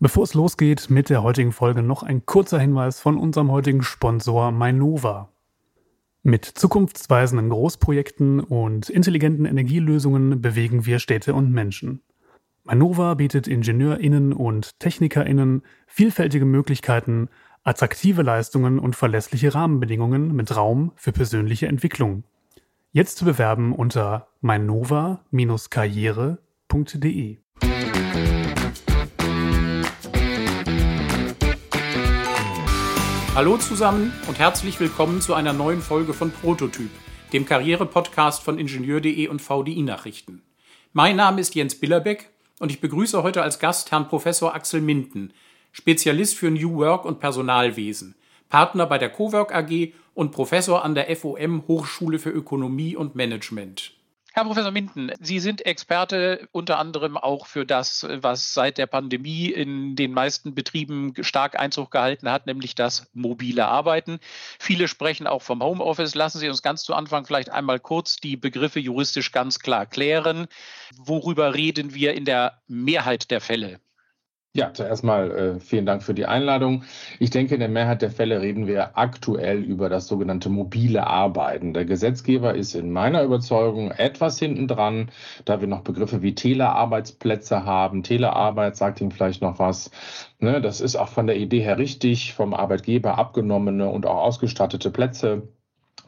Bevor es losgeht mit der heutigen Folge, noch ein kurzer Hinweis von unserem heutigen Sponsor Mainova. Mit zukunftsweisenden Großprojekten und intelligenten Energielösungen bewegen wir Städte und Menschen. Mainova bietet IngenieurInnen und TechnikerInnen vielfältige Möglichkeiten, attraktive Leistungen und verlässliche Rahmenbedingungen mit Raum für persönliche Entwicklung. Jetzt zu bewerben unter mainova-karriere.de. Hallo zusammen und herzlich willkommen zu einer neuen Folge von Prototyp, dem Karriere-Podcast von Ingenieur.de und VDI Nachrichten. Mein Name ist Jens Billerbeck und ich begrüße heute als Gast Herrn Professor Axel Minden, Spezialist für New Work und Personalwesen, Partner bei der Cowork AG und Professor an der FOM Hochschule für Ökonomie und Management. Herr Professor Minden, Sie sind Experte unter anderem auch für das, was seit der Pandemie in den meisten Betrieben stark Einzug gehalten hat, nämlich das mobile Arbeiten. Viele sprechen auch vom Homeoffice. Lassen Sie uns ganz zu Anfang vielleicht einmal kurz die Begriffe juristisch ganz klar klären. Worüber reden wir in der Mehrheit der Fälle? Ja, zuerst mal äh, vielen Dank für die Einladung. Ich denke, in der Mehrheit der Fälle reden wir aktuell über das sogenannte mobile Arbeiten. Der Gesetzgeber ist in meiner Überzeugung etwas hinten dran, da wir noch Begriffe wie Telearbeitsplätze haben. Telearbeit sagt Ihnen vielleicht noch was. Ne, das ist auch von der Idee her richtig, vom Arbeitgeber abgenommene und auch ausgestattete Plätze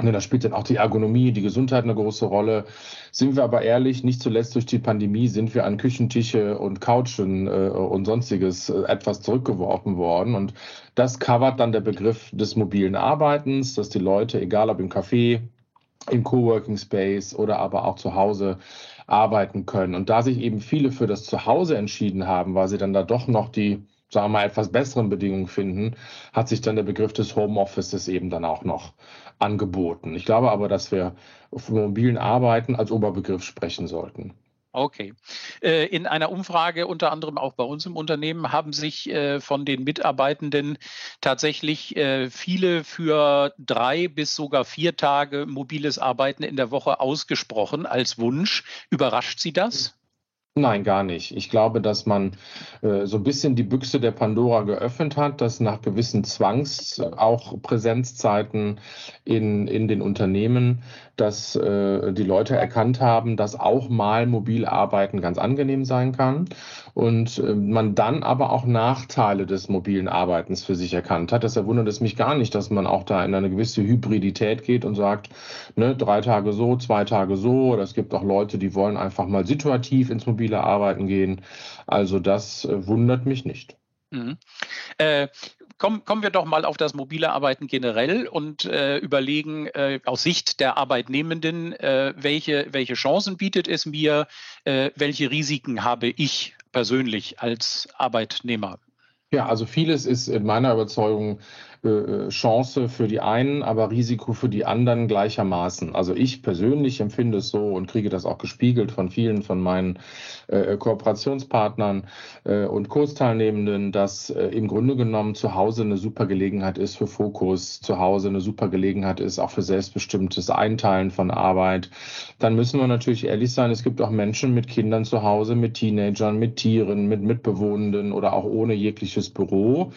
Ne, da spielt dann auch die Ergonomie, die Gesundheit eine große Rolle. Sind wir aber ehrlich, nicht zuletzt durch die Pandemie sind wir an Küchentische und Couchen äh, und sonstiges äh, etwas zurückgeworfen worden. Und das covert dann der Begriff des mobilen Arbeitens, dass die Leute, egal ob im Café, im Coworking Space oder aber auch zu Hause arbeiten können. Und da sich eben viele für das Zuhause entschieden haben, weil sie dann da doch noch die sagen wir mal, etwas besseren Bedingungen finden, hat sich dann der Begriff des Homeoffices eben dann auch noch angeboten. Ich glaube aber, dass wir von mobilen Arbeiten als Oberbegriff sprechen sollten. Okay. Äh, in einer Umfrage, unter anderem auch bei uns im Unternehmen, haben sich äh, von den Mitarbeitenden tatsächlich äh, viele für drei bis sogar vier Tage mobiles Arbeiten in der Woche ausgesprochen als Wunsch. Überrascht Sie das? Nein, gar nicht. Ich glaube, dass man äh, so ein bisschen die Büchse der Pandora geöffnet hat, dass nach gewissen Zwangs auch Präsenzzeiten in, in den Unternehmen, dass äh, die Leute erkannt haben, dass auch mal mobil arbeiten ganz angenehm sein kann und äh, man dann aber auch Nachteile des mobilen Arbeitens für sich erkannt hat. Deshalb wundert es mich gar nicht, dass man auch da in eine gewisse Hybridität geht und sagt, ne, drei Tage so, zwei Tage so. Oder es gibt auch Leute, die wollen einfach mal situativ ins mobile Arbeiten gehen. Also das äh, wundert mich nicht. Mhm. Äh, kommen, kommen wir doch mal auf das mobile Arbeiten generell und äh, überlegen äh, aus Sicht der Arbeitnehmenden, äh, welche, welche Chancen bietet es mir, äh, welche Risiken habe ich persönlich als Arbeitnehmer? Ja, also vieles ist in meiner Überzeugung äh, Chance für die einen, aber Risiko für die anderen gleichermaßen. Also ich persönlich empfinde es so und kriege das auch gespiegelt von vielen von meinen äh, Kooperationspartnern äh, und Kursteilnehmenden, dass im Grunde genommen zu Hause eine super Gelegenheit ist für Fokus, zu Hause eine super Gelegenheit ist auch für selbstbestimmtes Einteilen von Arbeit. Dann müssen wir natürlich ehrlich sein, es gibt auch Menschen mit Kindern zu Hause, mit Teenagern, mit Tieren, mit Mitbewohnenden oder auch ohne jegliches Büro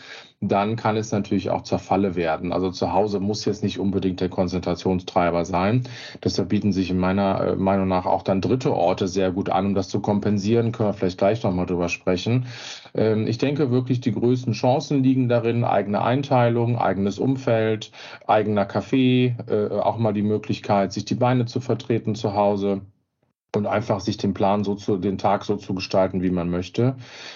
dann kann es natürlich auch zur Falle werden. Also zu Hause muss jetzt nicht unbedingt der Konzentrationstreiber sein. Deshalb bieten sich in meiner äh, Meinung nach auch dann dritte Orte sehr gut an, um das zu kompensieren. Können wir vielleicht gleich nochmal drüber sprechen. Ähm, ich denke wirklich, die größten Chancen liegen darin, eigene Einteilung, eigenes Umfeld, eigener Kaffee, äh, auch mal die Möglichkeit, sich die Beine zu vertreten zu Hause und einfach sich den Plan so zu, den Tag so zu gestalten, wie man möchte.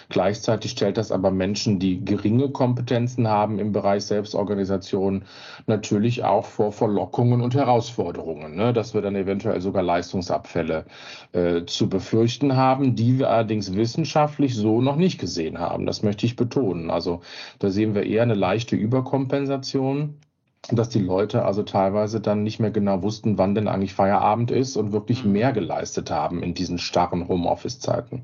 Gleichzeitig stellt das aber Menschen, die geringe Kompetenzen haben im Bereich Selbstorganisation, natürlich auch vor Verlockungen und Herausforderungen, ne? dass wir dann eventuell sogar Leistungsabfälle äh, zu befürchten haben, die wir allerdings wissenschaftlich so noch nicht gesehen haben. Das möchte ich betonen. Also da sehen wir eher eine leichte Überkompensation dass die Leute also teilweise dann nicht mehr genau wussten, wann denn eigentlich Feierabend ist und wirklich mhm. mehr geleistet haben in diesen starren Homeoffice-Zeiten.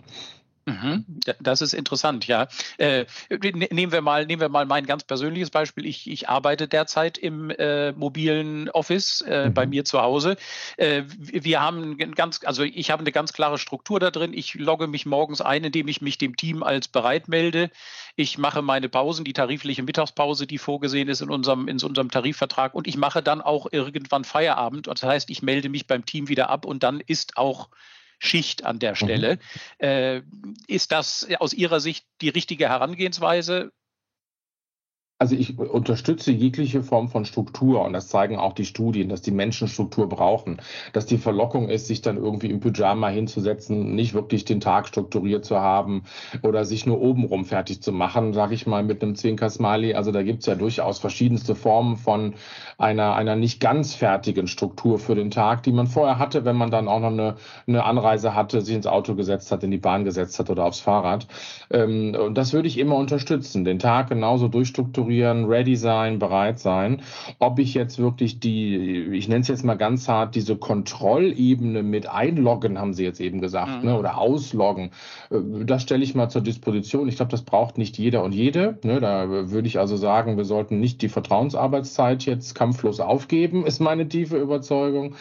Mhm. Das ist interessant, ja. Äh, ne, nehmen wir mal, nehmen wir mal mein ganz persönliches Beispiel. Ich, ich arbeite derzeit im äh, mobilen Office äh, mhm. bei mir zu Hause. Äh, wir haben ganz, also ich habe eine ganz klare Struktur da drin. Ich logge mich morgens ein, indem ich mich dem Team als bereit melde. Ich mache meine Pausen, die tarifliche Mittagspause, die vorgesehen ist in unserem, in unserem Tarifvertrag, und ich mache dann auch irgendwann Feierabend. Das heißt, ich melde mich beim Team wieder ab und dann ist auch Schicht an der mhm. Stelle. Mhm. Äh, ist das aus Ihrer Sicht die richtige Herangehensweise? Also ich unterstütze jegliche Form von Struktur und das zeigen auch die Studien, dass die Menschen Struktur brauchen, dass die Verlockung ist, sich dann irgendwie im Pyjama hinzusetzen, nicht wirklich den Tag strukturiert zu haben oder sich nur obenrum fertig zu machen, sage ich mal mit einem Zwinker-Smiley. Also da gibt es ja durchaus verschiedenste Formen von einer, einer nicht ganz fertigen Struktur für den Tag, die man vorher hatte, wenn man dann auch noch eine, eine Anreise hatte, sich ins Auto gesetzt hat, in die Bahn gesetzt hat oder aufs Fahrrad. Ähm, und das würde ich immer unterstützen, den Tag genauso durchstrukturieren strukturieren, ready sein, bereit sein. Ob ich jetzt wirklich die, ich nenne es jetzt mal ganz hart, diese Kontrollebene mit einloggen, haben Sie jetzt eben gesagt, mhm. ne, oder ausloggen, äh, das stelle ich mal zur Disposition. Ich glaube, das braucht nicht jeder und jede. Ne, da würde ich also sagen, wir sollten nicht die Vertrauensarbeitszeit jetzt kampflos aufgeben, ist meine tiefe Überzeugung.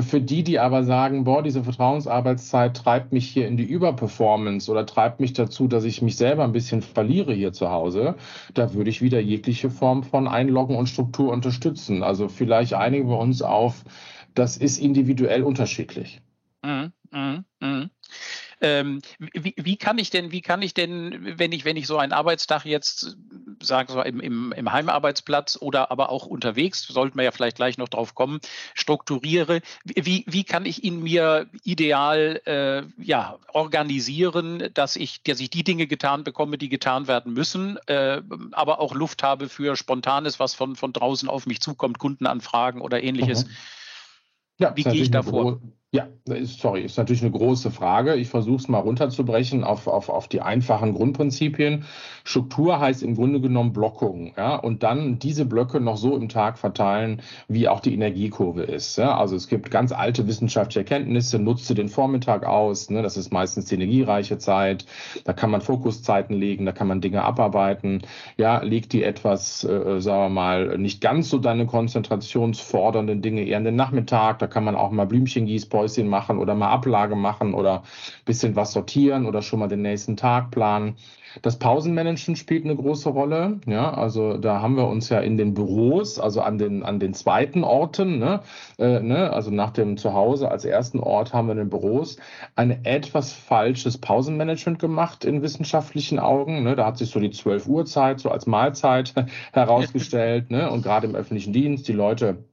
Für die, die aber sagen, boah, diese Vertrauensarbeitszeit treibt mich hier in die Überperformance oder treibt mich dazu, dass ich mich selber ein bisschen verliere hier zu Hause, da würde ich wieder jegliche Form von Einloggen und Struktur unterstützen. Also vielleicht einigen wir uns auf, das ist individuell unterschiedlich. Mhm, mh, mh. Ähm, wie, wie, kann ich denn, wie kann ich denn, wenn ich, wenn ich so einen Arbeitstag jetzt sage, so im, im, im Heimarbeitsplatz oder aber auch unterwegs, sollten wir ja vielleicht gleich noch drauf kommen, strukturiere, wie, wie kann ich ihn mir ideal äh, ja, organisieren, dass ich, dass ich die Dinge getan bekomme, die getan werden müssen, äh, aber auch Luft habe für Spontanes, was von, von draußen auf mich zukommt, Kundenanfragen oder ähnliches. Mhm. Ja, wie gehe ich da vor? Ja, sorry, ist natürlich eine große Frage. Ich versuche es mal runterzubrechen auf, auf, auf die einfachen Grundprinzipien. Struktur heißt im Grunde genommen Blockung, ja, und dann diese Blöcke noch so im Tag verteilen, wie auch die Energiekurve ist. Ja? Also es gibt ganz alte wissenschaftliche Erkenntnisse, nutze den Vormittag aus, ne? das ist meistens die energiereiche Zeit, da kann man Fokuszeiten legen, da kann man Dinge abarbeiten, ja, leg die etwas, äh, sagen wir mal, nicht ganz so deine konzentrationsfordernden Dinge eher in den Nachmittag, da kann man auch mal Blümchen gießen, Päuschen machen oder mal Ablage machen oder bisschen was sortieren oder schon mal den nächsten Tag planen. Das Pausenmanagement spielt eine große Rolle. Ja, also da haben wir uns ja in den Büros, also an den, an den zweiten Orten, ne, äh, ne, also nach dem Zuhause als ersten Ort haben wir in den Büros ein etwas falsches Pausenmanagement gemacht in wissenschaftlichen Augen. Ne. Da hat sich so die 12 Uhr Zeit so als Mahlzeit herausgestellt. Ne, und gerade im öffentlichen Dienst, die Leute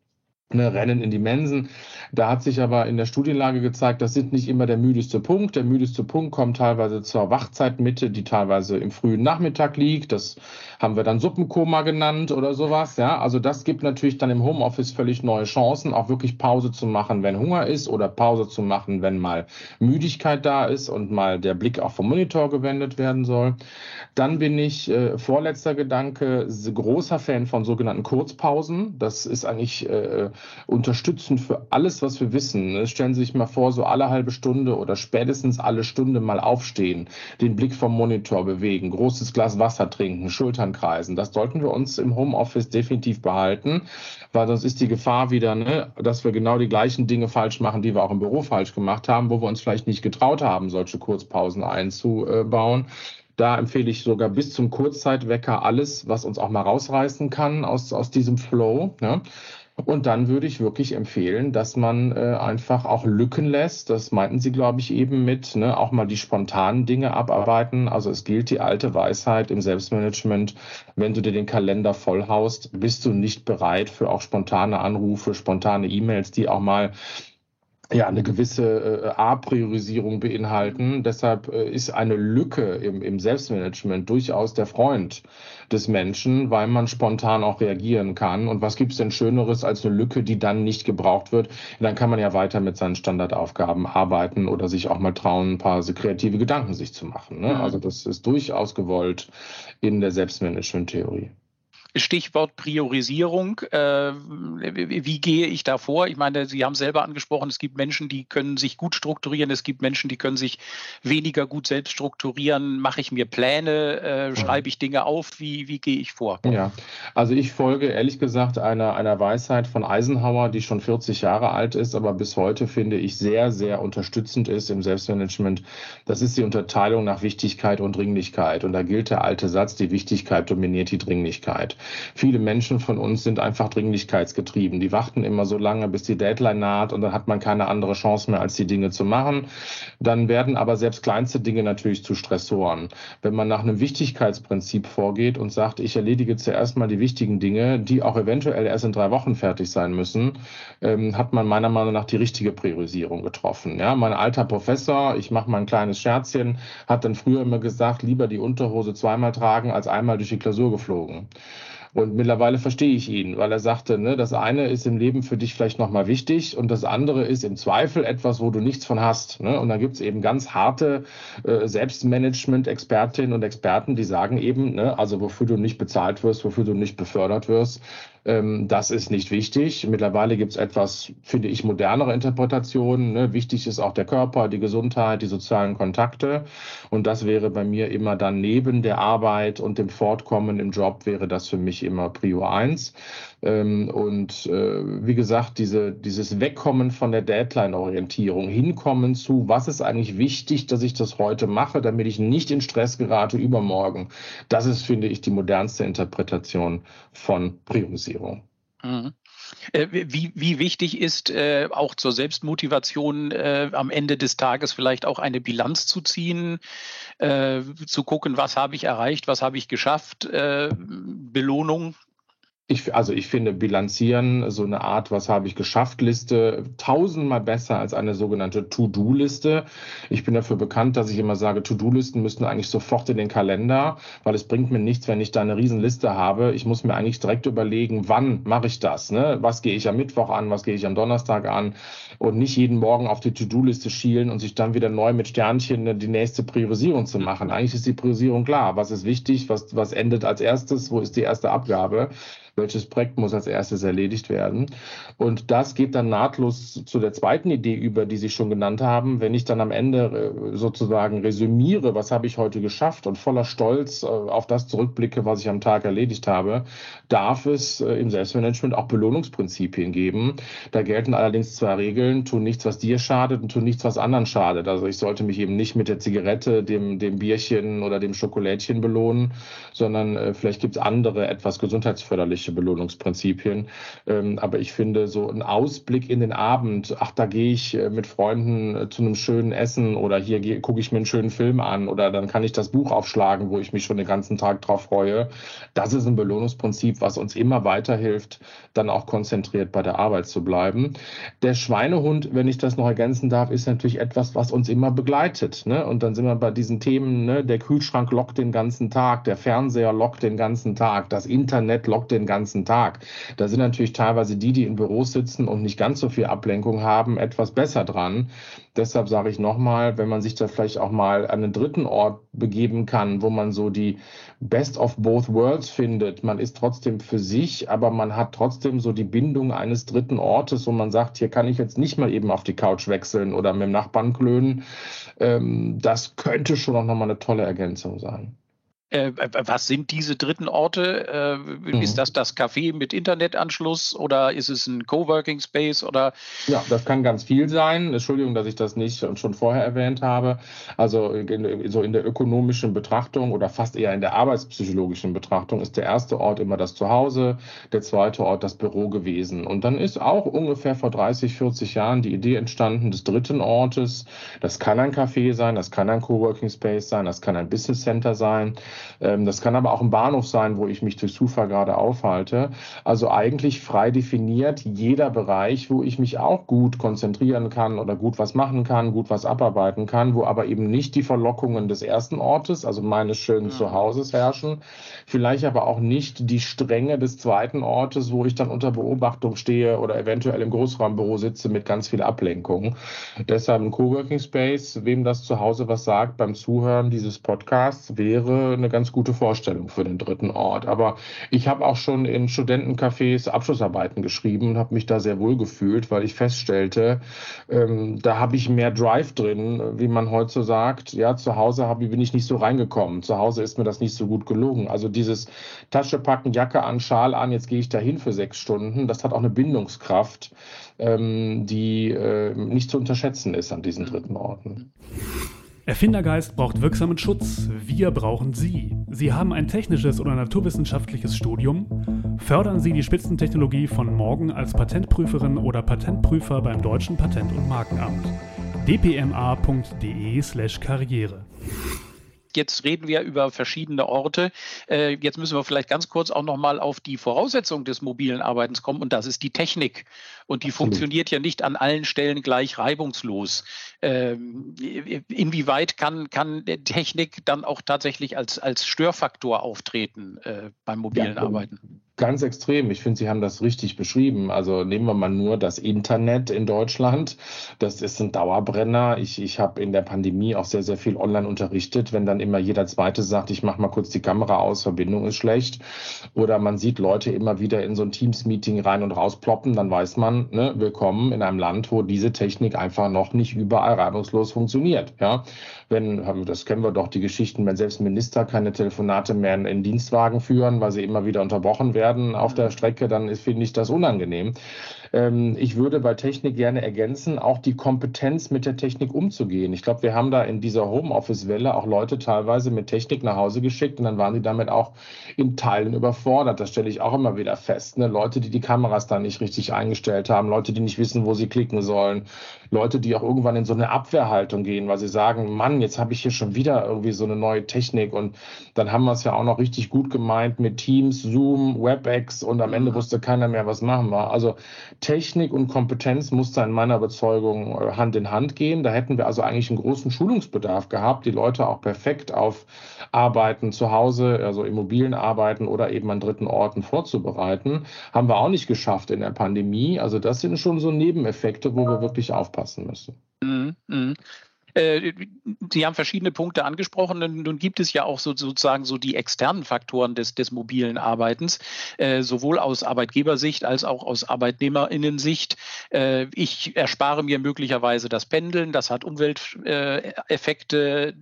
ne, rennen in die Mensen. Da hat sich aber in der Studienlage gezeigt, das sind nicht immer der müdeste Punkt. Der müdeste Punkt kommt teilweise zur Wachzeitmitte, die teilweise im frühen Nachmittag liegt. Das haben wir dann Suppenkoma genannt oder sowas. Ja, also das gibt natürlich dann im Homeoffice völlig neue Chancen, auch wirklich Pause zu machen, wenn Hunger ist oder Pause zu machen, wenn mal Müdigkeit da ist und mal der Blick auch vom Monitor gewendet werden soll. Dann bin ich, äh, vorletzter Gedanke, großer Fan von sogenannten Kurzpausen. Das ist eigentlich äh, unterstützend für alles, was wir wissen. Ne? Stellen Sie sich mal vor, so alle halbe Stunde oder spätestens alle Stunde mal aufstehen, den Blick vom Monitor bewegen, großes Glas Wasser trinken, Schultern kreisen. Das sollten wir uns im Homeoffice definitiv behalten, weil sonst ist die Gefahr wieder, ne, dass wir genau die gleichen Dinge falsch machen, die wir auch im Büro falsch gemacht haben, wo wir uns vielleicht nicht getraut haben, solche Kurzpausen einzubauen. Da empfehle ich sogar bis zum Kurzzeitwecker alles, was uns auch mal rausreißen kann aus, aus diesem Flow. Ja. Und dann würde ich wirklich empfehlen, dass man äh, einfach auch Lücken lässt. Das meinten Sie, glaube ich, eben mit, ne? auch mal die spontanen Dinge abarbeiten. Also es gilt die alte Weisheit im Selbstmanagement, wenn du dir den Kalender vollhaust, bist du nicht bereit für auch spontane Anrufe, spontane E-Mails, die auch mal ja, eine gewisse äh, A-Priorisierung beinhalten. Deshalb äh, ist eine Lücke im, im Selbstmanagement durchaus der Freund des Menschen, weil man spontan auch reagieren kann. Und was gibt's denn Schöneres als eine Lücke, die dann nicht gebraucht wird? Dann kann man ja weiter mit seinen Standardaufgaben arbeiten oder sich auch mal trauen, ein paar kreative Gedanken sich zu machen. Ne? Mhm. Also das ist durchaus gewollt in der Selbstmanagement-Theorie. Stichwort Priorisierung. Äh, wie gehe ich da vor? Ich meine, Sie haben selber angesprochen, es gibt Menschen, die können sich gut strukturieren, es gibt Menschen, die können sich weniger gut selbst strukturieren. Mache ich mir Pläne, äh, schreibe ich Dinge auf? Wie, wie gehe ich vor? Ja, also ich folge ehrlich gesagt einer, einer Weisheit von Eisenhower, die schon 40 Jahre alt ist, aber bis heute finde ich sehr, sehr unterstützend ist im Selbstmanagement. Das ist die Unterteilung nach Wichtigkeit und Dringlichkeit. Und da gilt der alte Satz, die Wichtigkeit dominiert die Dringlichkeit. Viele Menschen von uns sind einfach dringlichkeitsgetrieben. Die warten immer so lange, bis die Deadline naht und dann hat man keine andere Chance mehr, als die Dinge zu machen. Dann werden aber selbst kleinste Dinge natürlich zu Stressoren. Wenn man nach einem Wichtigkeitsprinzip vorgeht und sagt, ich erledige zuerst mal die wichtigen Dinge, die auch eventuell erst in drei Wochen fertig sein müssen, ähm, hat man meiner Meinung nach die richtige Priorisierung getroffen. Ja, mein alter Professor, ich mache mal ein kleines Scherzchen, hat dann früher immer gesagt, lieber die Unterhose zweimal tragen als einmal durch die Klausur geflogen. Und mittlerweile verstehe ich ihn, weil er sagte, ne, das eine ist im Leben für dich vielleicht nochmal wichtig und das andere ist im Zweifel etwas, wo du nichts von hast. Ne? Und da gibt es eben ganz harte äh, Selbstmanagement-Expertinnen und Experten, die sagen eben, ne, also wofür du nicht bezahlt wirst, wofür du nicht befördert wirst, das ist nicht wichtig. Mittlerweile gibt es etwas, finde ich, modernere Interpretationen. Ne? Wichtig ist auch der Körper, die Gesundheit, die sozialen Kontakte. Und das wäre bei mir immer dann neben der Arbeit und dem Fortkommen im Job wäre das für mich immer Prio 1. Ähm, und äh, wie gesagt, diese, dieses Wegkommen von der Deadline-Orientierung, hinkommen zu, was ist eigentlich wichtig, dass ich das heute mache, damit ich nicht in Stress gerate übermorgen. Das ist, finde ich, die modernste Interpretation von Priorisierung. Mhm. Äh, wie, wie wichtig ist äh, auch zur Selbstmotivation äh, am Ende des Tages vielleicht auch eine Bilanz zu ziehen, äh, zu gucken, was habe ich erreicht, was habe ich geschafft, äh, Belohnung ich, also ich finde Bilanzieren, so eine Art, was habe ich geschafft, Liste, tausendmal besser als eine sogenannte To-Do-Liste. Ich bin dafür bekannt, dass ich immer sage, To-Do-Listen müssten eigentlich sofort in den Kalender, weil es bringt mir nichts, wenn ich da eine Riesenliste habe. Ich muss mir eigentlich direkt überlegen, wann mache ich das? Ne? Was gehe ich am Mittwoch an, was gehe ich am Donnerstag an und nicht jeden Morgen auf die To-Do-Liste schielen und sich dann wieder neu mit Sternchen die nächste Priorisierung zu machen. Eigentlich ist die Priorisierung klar. Was ist wichtig? Was, was endet als erstes? Wo ist die erste Abgabe? Welches Projekt muss als erstes erledigt werden. Und das geht dann nahtlos zu der zweiten Idee über, die Sie schon genannt haben. Wenn ich dann am Ende äh, sozusagen resümiere, was habe ich heute geschafft und voller Stolz äh, auf das zurückblicke, was ich am Tag erledigt habe, darf es äh, im Selbstmanagement auch Belohnungsprinzipien geben. Da gelten allerdings zwei Regeln. Tu nichts, was dir schadet und tu nichts, was anderen schadet. Also ich sollte mich eben nicht mit der Zigarette, dem, dem Bierchen oder dem Schokolädchen belohnen, sondern vielleicht gibt es andere, etwas gesundheitsförderliche unterschiedliche Belohnungsprinzipien. Ähm, aber ich finde, so ein Ausblick in den Abend, ach, da gehe ich äh, mit Freunden äh, zu einem schönen Essen oder hier gucke ich mir einen schönen Film an oder dann kann ich das Buch aufschlagen, wo ich mich schon den ganzen Tag drauf freue. Das ist ein Belohnungsprinzip, was uns immer weiterhilft, dann auch konzentriert bei der Arbeit zu bleiben. Der Schweinehund, wenn ich das noch ergänzen darf, ist natürlich etwas, was uns immer begleitet. Ne? Und dann sind wir bei diesen Themen, ne? der Kühlschrank lockt den ganzen Tag, der Fernseher lockt den ganzen Tag, das Internet lockt den ganzen Tag. Da sind natürlich teilweise die, die in Büros sitzen und nicht ganz so viel Ablenkung haben, etwas besser dran. Deshalb sage ich nochmal, wenn man sich da vielleicht auch mal an einen dritten Ort begeben kann, wo man so die Best of both worlds findet. Man ist trotzdem für sich, aber man hat trotzdem so die Bindung eines dritten Ortes, wo man sagt, hier kann ich jetzt nicht mal eben auf die Couch wechseln oder mit dem Nachbarn klönen. Ähm, das könnte schon auch nochmal eine tolle Ergänzung sein. Äh, was sind diese dritten Orte? Äh, mhm. Ist das das Café mit Internetanschluss oder ist es ein Coworking Space oder? Ja, das kann ganz viel sein. Entschuldigung, dass ich das nicht schon vorher erwähnt habe. Also in, so in der ökonomischen Betrachtung oder fast eher in der arbeitspsychologischen Betrachtung ist der erste Ort immer das Zuhause, der zweite Ort das Büro gewesen. Und dann ist auch ungefähr vor 30, 40 Jahren die Idee entstanden des dritten Ortes. Das kann ein Café sein, das kann ein Coworking Space sein, das kann ein Business Center sein. Ähm, das kann aber auch ein Bahnhof sein, wo ich mich durch Zufall gerade aufhalte. Also eigentlich frei definiert jeder Bereich, wo ich mich auch gut konzentrieren kann oder gut was machen kann, gut was abarbeiten kann, wo aber eben nicht die Verlockungen des ersten Ortes, also meines schönen mhm. Zuhauses herrschen, vielleicht aber auch nicht die Stränge des zweiten Ortes, wo ich dann unter Beobachtung stehe oder eventuell im Großraumbüro sitze mit ganz viel Ablenkung. Deshalb ein Coworking Space, wem das zu Hause was sagt beim Zuhören dieses Podcasts, wäre eine ganz gute Vorstellung für den dritten Ort. Aber ich habe auch schon in Studentencafés Abschlussarbeiten geschrieben und habe mich da sehr wohl gefühlt, weil ich feststellte, ähm, da habe ich mehr Drive drin, wie man heute sagt. Ja, zu Hause hab, bin ich nicht so reingekommen. Zu Hause ist mir das nicht so gut gelungen. Also dieses Tasche packen, Jacke an, Schal an, jetzt gehe ich dahin für sechs Stunden, das hat auch eine Bindungskraft, ähm, die äh, nicht zu unterschätzen ist an diesen dritten Orten. Erfindergeist braucht wirksamen Schutz. Wir brauchen Sie. Sie haben ein technisches oder naturwissenschaftliches Studium? Fördern Sie die Spitzentechnologie von morgen als Patentprüferin oder Patentprüfer beim Deutschen Patent- und Markenamt. dpma.de/karriere jetzt reden wir über verschiedene Orte. Äh, jetzt müssen wir vielleicht ganz kurz auch nochmal auf die Voraussetzung des mobilen Arbeitens kommen und das ist die Technik. Und die Absolut. funktioniert ja nicht an allen Stellen gleich reibungslos. Ähm, inwieweit kann, kann Technik dann auch tatsächlich als, als Störfaktor auftreten äh, beim mobilen ja, Arbeiten? Ganz extrem. Ich finde, Sie haben das richtig beschrieben. Also nehmen wir mal nur das Internet in Deutschland. Das ist ein Dauerbrenner. Ich, ich habe in der Pandemie auch sehr, sehr viel online unterrichtet. Wenn dann immer jeder Zweite sagt, ich mache mal kurz die Kamera aus, Verbindung ist schlecht. Oder man sieht Leute immer wieder in so ein Teams-Meeting rein und raus ploppen, dann weiß man, ne, willkommen in einem Land, wo diese Technik einfach noch nicht überall reibungslos funktioniert. Ja, wenn, das kennen wir doch, die Geschichten, wenn selbst Minister keine Telefonate mehr in Dienstwagen führen, weil sie immer wieder unterbrochen werden werden auf der Strecke, dann finde ich das unangenehm. Ähm, ich würde bei Technik gerne ergänzen, auch die Kompetenz mit der Technik umzugehen. Ich glaube, wir haben da in dieser Homeoffice-Welle auch Leute teilweise mit Technik nach Hause geschickt und dann waren sie damit auch in Teilen überfordert. Das stelle ich auch immer wieder fest. Ne? Leute, die die Kameras da nicht richtig eingestellt haben, Leute, die nicht wissen, wo sie klicken sollen, Leute, die auch irgendwann in so eine Abwehrhaltung gehen, weil sie sagen, Mann, jetzt habe ich hier schon wieder irgendwie so eine neue Technik und dann haben wir es ja auch noch richtig gut gemeint mit Teams, Zoom, WebEx und am Ende mhm. wusste keiner mehr, was machen wir. Also Technik und Kompetenz muss da in meiner Überzeugung äh, Hand in Hand gehen. Da hätten wir also eigentlich einen großen Schulungsbedarf gehabt, die Leute auch perfekt auf Arbeiten zu Hause, also immobilien Arbeiten oder eben an dritten Orten vorzubereiten. Haben wir auch nicht geschafft in der Pandemie. Also das sind schon so Nebeneffekte, wo wir wirklich aufpassen müssen. Mhm, mh. Äh, Sie haben verschiedene Punkte angesprochen. Nun gibt es ja auch so, sozusagen so die externen Faktoren des, des mobilen Arbeitens, äh, sowohl aus Arbeitgebersicht als auch aus Arbeitnehmerinnensicht. Äh, ich erspare mir möglicherweise das Pendeln. Das hat Umwelteffekte.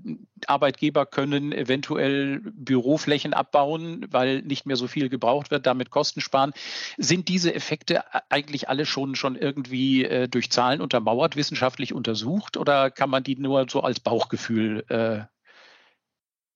Arbeitgeber können eventuell Büroflächen abbauen, weil nicht mehr so viel gebraucht wird, damit Kosten sparen. Sind diese Effekte eigentlich alle schon, schon irgendwie äh, durch Zahlen untermauert, wissenschaftlich untersucht oder kann man die nur so als Bauchgefühl äh,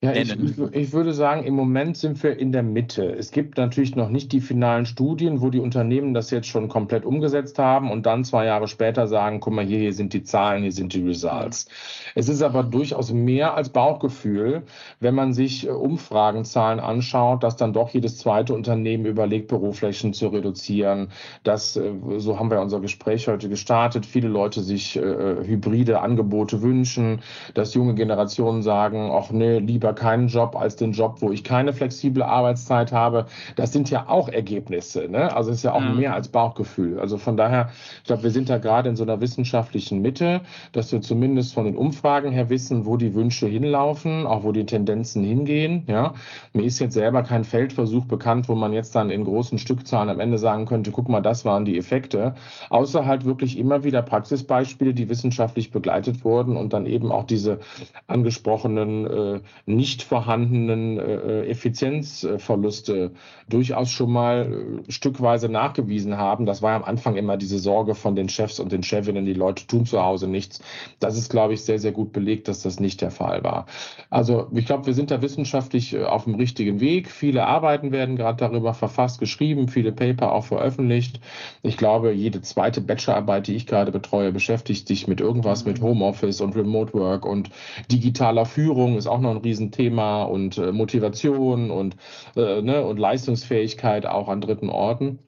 ja, ich, ich, würde sagen, im Moment sind wir in der Mitte. Es gibt natürlich noch nicht die finalen Studien, wo die Unternehmen das jetzt schon komplett umgesetzt haben und dann zwei Jahre später sagen, guck mal, hier, hier sind die Zahlen, hier sind die Results. Es ist aber durchaus mehr als Bauchgefühl, wenn man sich äh, Umfragenzahlen anschaut, dass dann doch jedes zweite Unternehmen überlegt, Büroflächen zu reduzieren. Das, äh, so haben wir unser Gespräch heute gestartet, viele Leute sich äh, hybride Angebote wünschen, dass junge Generationen sagen, ach nee, lieber lieber keinen Job als den Job, wo ich keine flexible Arbeitszeit habe. Das sind ja auch Ergebnisse. Ne? Also es ist ja auch mhm. mehr als Bauchgefühl. Also von daher, ich glaube, wir sind da gerade in so einer wissenschaftlichen Mitte, dass wir zumindest von den Umfragen her wissen, wo die Wünsche hinlaufen, auch wo die Tendenzen hingehen. Ja? Mir ist jetzt selber kein Feldversuch bekannt, wo man jetzt dann in großen Stückzahlen am Ende sagen könnte, guck mal, das waren die Effekte. Außer halt wirklich immer wieder Praxisbeispiele, die wissenschaftlich begleitet wurden und dann eben auch diese angesprochenen äh, nicht vorhandenen äh, Effizienzverluste durchaus schon mal äh, stückweise nachgewiesen haben. Das war am Anfang immer diese Sorge von den Chefs und den Chefinnen, die Leute tun zu Hause nichts. Das ist, glaube ich, sehr, sehr gut belegt, dass das nicht der Fall war. Also ich glaube, wir sind da wissenschaftlich äh, auf dem richtigen Weg. Viele Arbeiten werden gerade darüber verfasst, geschrieben, viele Paper auch veröffentlicht. Ich glaube, jede zweite Bachelorarbeit, die ich gerade betreue, beschäftigt sich mit irgendwas mit Homeoffice und Remote Work und digitaler Führung ist auch noch ein Riesenthema und äh, Motivation und, äh, ne, und Leistungsfähigkeit auch an dritten Orten.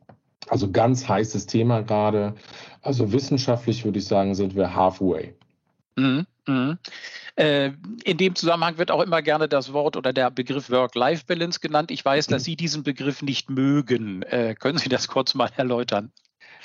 Also ganz heißes Thema gerade. Also wissenschaftlich würde ich sagen, sind wir halfway. Mhm, mh. Äh, in dem Zusammenhang wird auch immer gerne das Wort oder der Begriff Work-Life-Balance genannt. Ich weiß, dass mhm. Sie diesen Begriff nicht mögen. Äh, können Sie das kurz mal erläutern?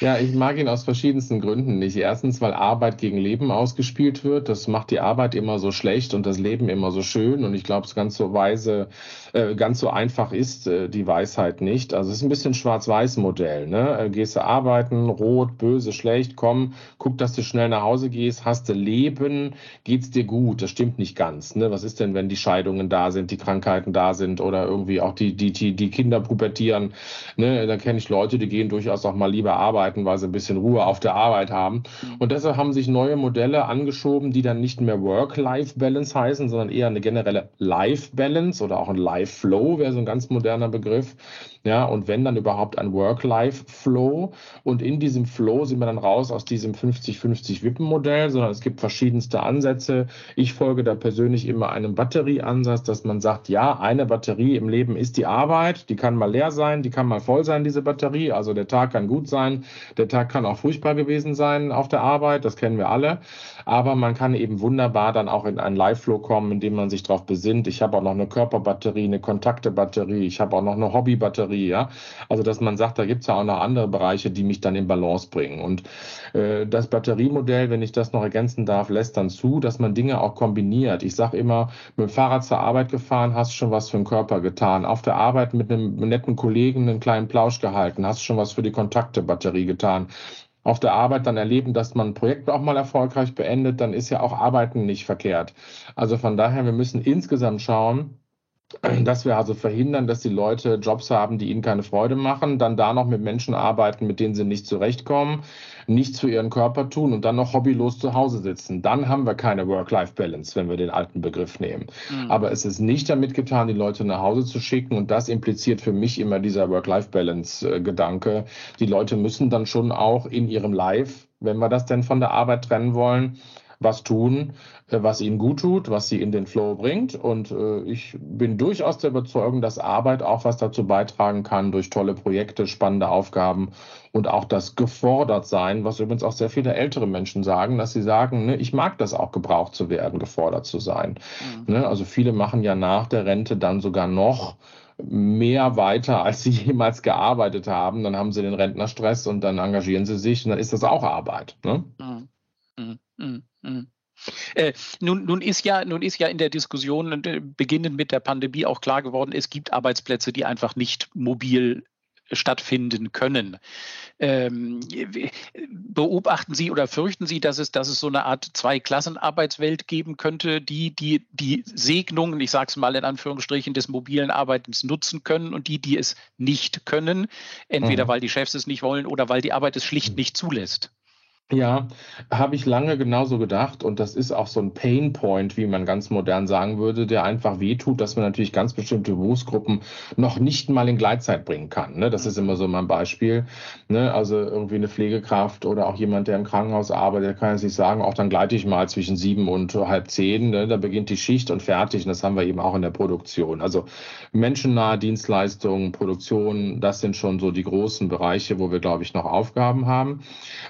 Ja, ich mag ihn aus verschiedensten Gründen nicht. Erstens, weil Arbeit gegen Leben ausgespielt wird. Das macht die Arbeit immer so schlecht und das Leben immer so schön. Und ich glaube, es ganz so weise, äh, ganz so einfach ist äh, die Weisheit nicht. Also es ist ein bisschen Schwarz-Weiß-Modell. Ne? Äh, gehst du arbeiten, rot, böse, schlecht, komm, guck, dass du schnell nach Hause gehst, hast du Leben, geht's dir gut. Das stimmt nicht ganz. Ne? Was ist denn, wenn die Scheidungen da sind, die Krankheiten da sind oder irgendwie auch die, die, die, die Kinder pubertieren? Ne? Da kenne ich Leute, die gehen durchaus auch mal lieber arbeiten sie ein bisschen Ruhe auf der Arbeit haben. Mhm. Und deshalb haben sich neue Modelle angeschoben, die dann nicht mehr Work-Life-Balance heißen, sondern eher eine generelle Life-Balance oder auch ein Life-Flow wäre so ein ganz moderner Begriff. Ja, und wenn dann überhaupt ein Work-Life-Flow. Und in diesem Flow sind wir dann raus aus diesem 50-50-Wippen-Modell, sondern es gibt verschiedenste Ansätze. Ich folge da persönlich immer einem Batterieansatz, dass man sagt, ja, eine Batterie im Leben ist die Arbeit. Die kann mal leer sein, die kann mal voll sein, diese Batterie. Also der Tag kann gut sein, der Tag kann auch furchtbar gewesen sein auf der Arbeit. Das kennen wir alle. Aber man kann eben wunderbar dann auch in einen Live-Flow kommen, indem man sich darauf besinnt. Ich habe auch noch eine Körperbatterie, eine Kontaktebatterie. Ich habe auch noch eine Hobbybatterie Batterie, ja. Also dass man sagt, da gibt es ja auch noch andere Bereiche, die mich dann in Balance bringen. Und äh, das Batteriemodell, wenn ich das noch ergänzen darf, lässt dann zu, dass man Dinge auch kombiniert. Ich sage immer, mit dem Fahrrad zur Arbeit gefahren, hast schon was für den Körper getan. Auf der Arbeit mit einem netten Kollegen einen kleinen Plausch gehalten, hast schon was für die Kontaktebatterie getan auf der Arbeit dann erleben, dass man ein Projekt auch mal erfolgreich beendet, dann ist ja auch Arbeiten nicht verkehrt. Also von daher, wir müssen insgesamt schauen, dass wir also verhindern, dass die Leute Jobs haben, die ihnen keine Freude machen, dann da noch mit Menschen arbeiten, mit denen sie nicht zurechtkommen, nichts für ihren Körper tun und dann noch hobbylos zu Hause sitzen. Dann haben wir keine Work-Life-Balance, wenn wir den alten Begriff nehmen. Mhm. Aber es ist nicht damit getan, die Leute nach Hause zu schicken und das impliziert für mich immer dieser Work-Life-Balance-Gedanke. Die Leute müssen dann schon auch in ihrem Life, wenn wir das denn von der Arbeit trennen wollen, was tun, äh, was ihnen gut tut, was sie in den Flow bringt. Und äh, ich bin durchaus der Überzeugung, dass Arbeit auch was dazu beitragen kann durch tolle Projekte, spannende Aufgaben und auch das gefordert sein, was übrigens auch sehr viele ältere Menschen sagen, dass sie sagen, ne, ich mag das auch gebraucht zu werden, gefordert zu sein. Mhm. Ne, also viele machen ja nach der Rente dann sogar noch mehr weiter, als sie jemals gearbeitet haben. Dann haben sie den Rentnerstress und dann engagieren sie sich und dann ist das auch Arbeit. Ne? Mhm. Mhm. Mhm. Mhm. Äh, nun, nun, ist ja, nun ist ja in der Diskussion äh, beginnend mit der Pandemie auch klar geworden, es gibt Arbeitsplätze, die einfach nicht mobil stattfinden können. Ähm, beobachten Sie oder fürchten Sie, dass es, dass es so eine Art Zweiklassenarbeitswelt geben könnte, die die, die Segnungen, ich sage es mal in Anführungsstrichen, des mobilen Arbeitens nutzen können und die, die es nicht können, entweder mhm. weil die Chefs es nicht wollen oder weil die Arbeit es schlicht nicht zulässt? Ja, habe ich lange genauso gedacht und das ist auch so ein Pain Point, wie man ganz modern sagen würde, der einfach wehtut, dass man natürlich ganz bestimmte Berufsgruppen noch nicht mal in Gleitzeit bringen kann. Ne? Das ist immer so mein Beispiel. Ne? Also irgendwie eine Pflegekraft oder auch jemand, der im Krankenhaus arbeitet, der kann ja sich sagen, auch dann gleite ich mal zwischen sieben und halb zehn. Ne? Da beginnt die Schicht und fertig. Und das haben wir eben auch in der Produktion. Also menschennahe Dienstleistungen, Produktion, das sind schon so die großen Bereiche, wo wir, glaube ich, noch Aufgaben haben.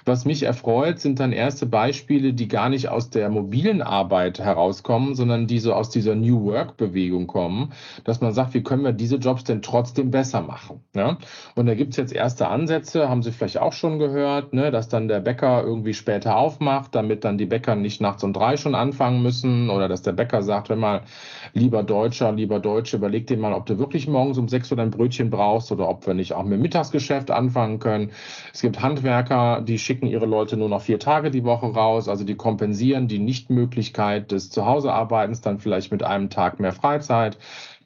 Was mich erfreut, betreut, sind dann erste Beispiele, die gar nicht aus der mobilen Arbeit herauskommen, sondern die so aus dieser New Work-Bewegung kommen, dass man sagt, wie können wir diese Jobs denn trotzdem besser machen? Ja? Und da gibt es jetzt erste Ansätze, haben Sie vielleicht auch schon gehört, ne, dass dann der Bäcker irgendwie später aufmacht, damit dann die Bäcker nicht nachts um drei schon anfangen müssen oder dass der Bäcker sagt, wenn mal lieber Deutscher, lieber Deutsche, überleg dir mal, ob du wirklich morgens um sechs Uhr dein Brötchen brauchst oder ob wir nicht auch mit dem Mittagsgeschäft anfangen können. Es gibt Handwerker, die schicken ihre Leute nur noch vier Tage die Woche raus. Also die kompensieren die Nichtmöglichkeit des Zuhausearbeitens dann vielleicht mit einem Tag mehr Freizeit.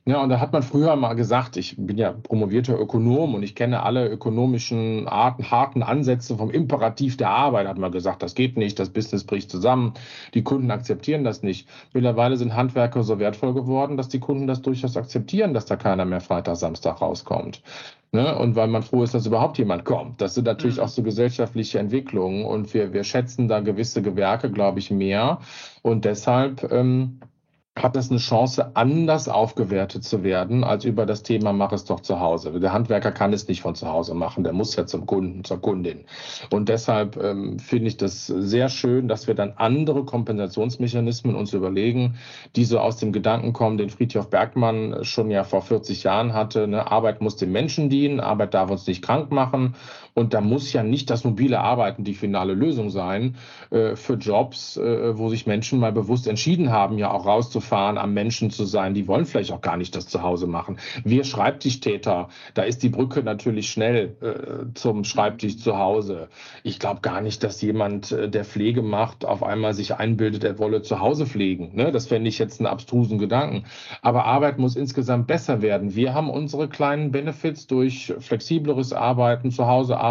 Ja, und da hat man früher mal gesagt, ich bin ja promovierter Ökonom und ich kenne alle ökonomischen Arten, harten Ansätze vom Imperativ der Arbeit, hat man gesagt, das geht nicht, das Business bricht zusammen, die Kunden akzeptieren das nicht. Mittlerweile sind Handwerker so wertvoll geworden, dass die Kunden das durchaus akzeptieren, dass da keiner mehr Freitag, Samstag rauskommt. Ne? Und weil man froh ist, dass überhaupt jemand kommt. Das sind natürlich mhm. auch so gesellschaftliche Entwicklungen und wir, wir schätzen da gewisse Gewerke, glaube ich, mehr. Und deshalb ähm, hat es eine Chance, anders aufgewertet zu werden, als über das Thema mach es doch zu Hause. Der Handwerker kann es nicht von zu Hause machen, der muss ja zum Kunden, zur Kundin. Und deshalb ähm, finde ich das sehr schön, dass wir dann andere Kompensationsmechanismen uns überlegen, die so aus dem Gedanken kommen, den Friedhof Bergmann schon ja vor 40 Jahren hatte. Ne? Arbeit muss dem Menschen dienen, Arbeit darf uns nicht krank machen Und da muss ja nicht das mobile Arbeiten die finale Lösung sein äh, für Jobs, äh, wo sich Menschen mal bewusst entschieden haben, ja auch rauszufahren, am Menschen zu sein. Die wollen vielleicht auch gar nicht das zu Hause machen. Wir Schreibtischtäter, da ist die Brücke natürlich schnell äh, zum Schreibtisch zu Hause. Ich glaube gar nicht, dass jemand, äh, der Pflege macht, auf einmal sich einbildet, er wolle zu Hause pflegen. Ne? Das fände ich jetzt einen abstrusen Gedanken. Aber Arbeit muss insgesamt besser werden. Wir haben unsere kleinen Benefits durch flexibleres Arbeiten, zu Hause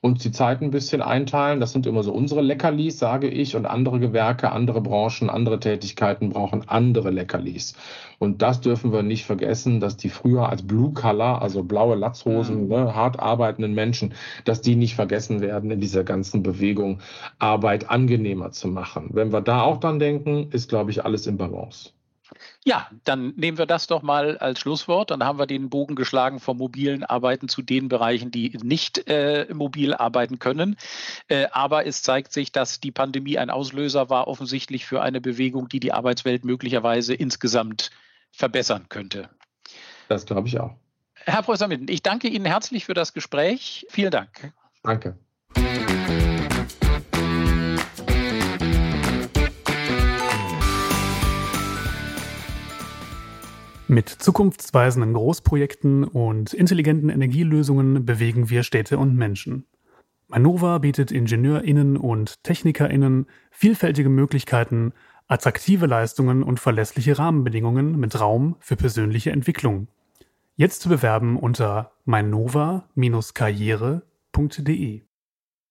und die Zeit ein bisschen einteilen. Das sind immer so unsere Leckerlis, sage ich. Und andere Gewerke, andere Branchen, andere Tätigkeiten brauchen andere Leckerlis. Und das dürfen wir nicht vergessen, dass die früher als Blue Color, also blaue Latzhosen, mhm. ne, hart arbeitenden Menschen, dass die nicht vergessen werden in dieser ganzen Bewegung, Arbeit angenehmer zu machen. Wenn wir da auch dran denken, ist, glaube ich, alles im Balance. Ja, dann nehmen wir das doch mal als Schlusswort. Dann haben wir den Bogen geschlagen vom mobilen Arbeiten zu den Bereichen, die nicht äh, mobil arbeiten können. Äh, aber es zeigt sich, dass die Pandemie ein Auslöser war, offensichtlich für eine Bewegung, die die Arbeitswelt möglicherweise insgesamt verbessern könnte. Das glaube ich auch. Herr Professor Mitten, ich danke Ihnen herzlich für das Gespräch. Vielen Dank. Danke. Mit zukunftsweisenden Großprojekten und intelligenten Energielösungen bewegen wir Städte und Menschen. Manova bietet IngenieurInnen und TechnikerInnen vielfältige Möglichkeiten, attraktive Leistungen und verlässliche Rahmenbedingungen mit Raum für persönliche Entwicklung. Jetzt zu bewerben unter meinova-karriere.de